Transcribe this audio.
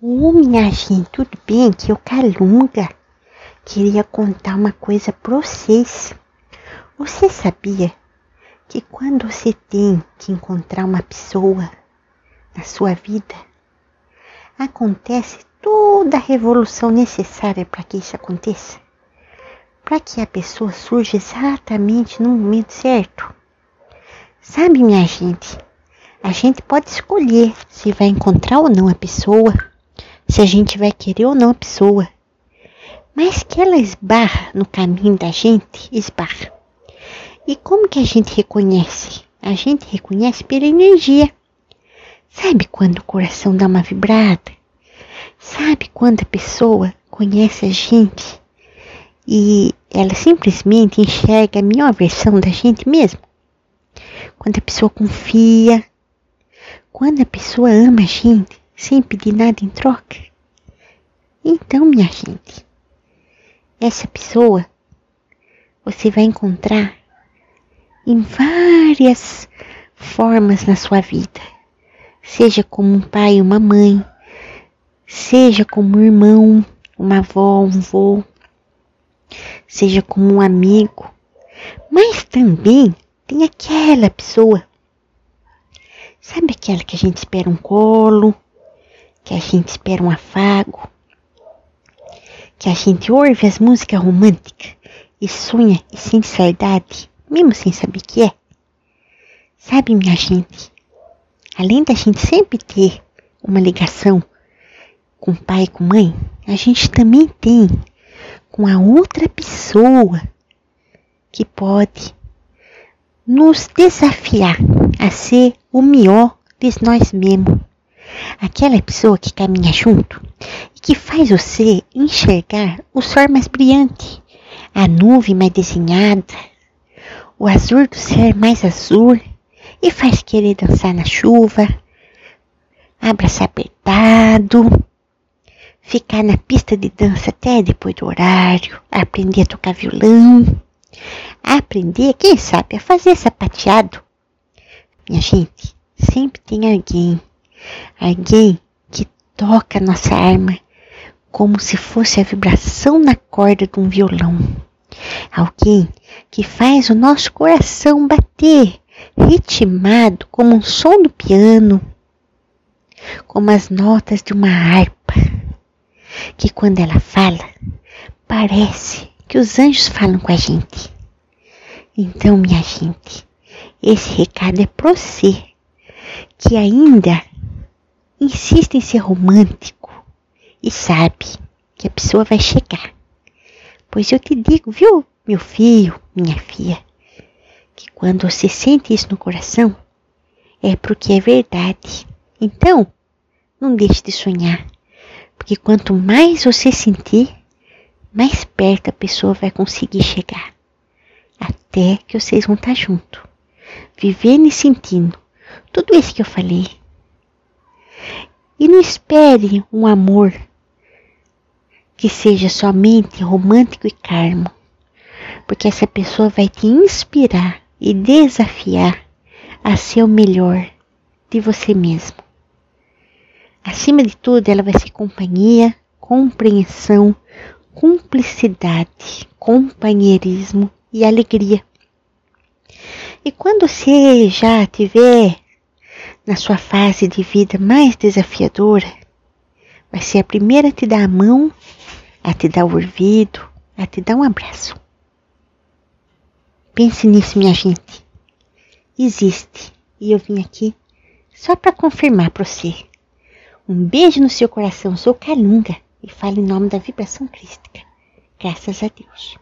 Ô, minha gente, tudo bem? Que eu Calunga queria contar uma coisa pra vocês. Você sabia que quando você tem que encontrar uma pessoa na sua vida, acontece toda a revolução necessária para que isso aconteça? Para que a pessoa surja exatamente no momento certo? Sabe, minha gente, a gente pode escolher se vai encontrar ou não a pessoa, se a gente vai querer ou não a pessoa. Mas que ela esbarra no caminho da gente, esbarra. E como que a gente reconhece? A gente reconhece pela energia. Sabe quando o coração dá uma vibrada? Sabe quando a pessoa conhece a gente e ela simplesmente enxerga a melhor versão da gente mesmo? Quando a pessoa confia, quando a pessoa ama a gente sem pedir nada em troca. Então, minha gente, essa pessoa você vai encontrar em várias formas na sua vida, seja como um pai, uma mãe, seja como um irmão, uma avó, um vô, seja como um amigo, mas também tem aquela pessoa, sabe aquela que a gente espera um colo, que a gente espera um afago, que a gente ouve as músicas românticas e sonha e sente saudade, mesmo sem saber que é. Sabe, minha gente, além da gente sempre ter uma ligação com pai e com mãe, a gente também tem com a outra pessoa que pode nos desafiar a ser o melhor de nós mesmos. Aquela pessoa que caminha junto e que faz você enxergar o sol mais brilhante, a nuvem mais desenhada, o azul do céu mais azul e faz querer dançar na chuva, abraçar apertado, ficar na pista de dança até depois do horário, aprender a tocar violão aprender, quem sabe, a fazer sapateado. Minha gente, sempre tem alguém, alguém que toca nossa arma como se fosse a vibração na corda de um violão. Alguém que faz o nosso coração bater, ritmado como um som do piano, como as notas de uma harpa, que quando ela fala, parece que os anjos falam com a gente. Então, minha gente, esse recado é para você que ainda insiste em ser romântico e sabe que a pessoa vai chegar. Pois eu te digo, viu, meu filho, minha filha, que quando você sente isso no coração, é porque é verdade. Então, não deixe de sonhar, porque quanto mais você sentir, mais perto a pessoa vai conseguir chegar até que vocês vão estar junto, vivendo e sentindo tudo isso que eu falei. E não espere um amor que seja somente romântico e carmo, porque essa pessoa vai te inspirar e desafiar a ser o melhor de você mesmo. Acima de tudo, ela vai ser companhia, compreensão, cumplicidade, companheirismo e alegria. E quando você já tiver na sua fase de vida mais desafiadora, vai ser a primeira a te dar a mão, a te dar o ouvido, a te dar um abraço. Pense nisso, minha gente. Existe. E eu vim aqui só para confirmar para você. Um beijo no seu coração, sou Calunga e falo em nome da vibração crística. Graças a Deus.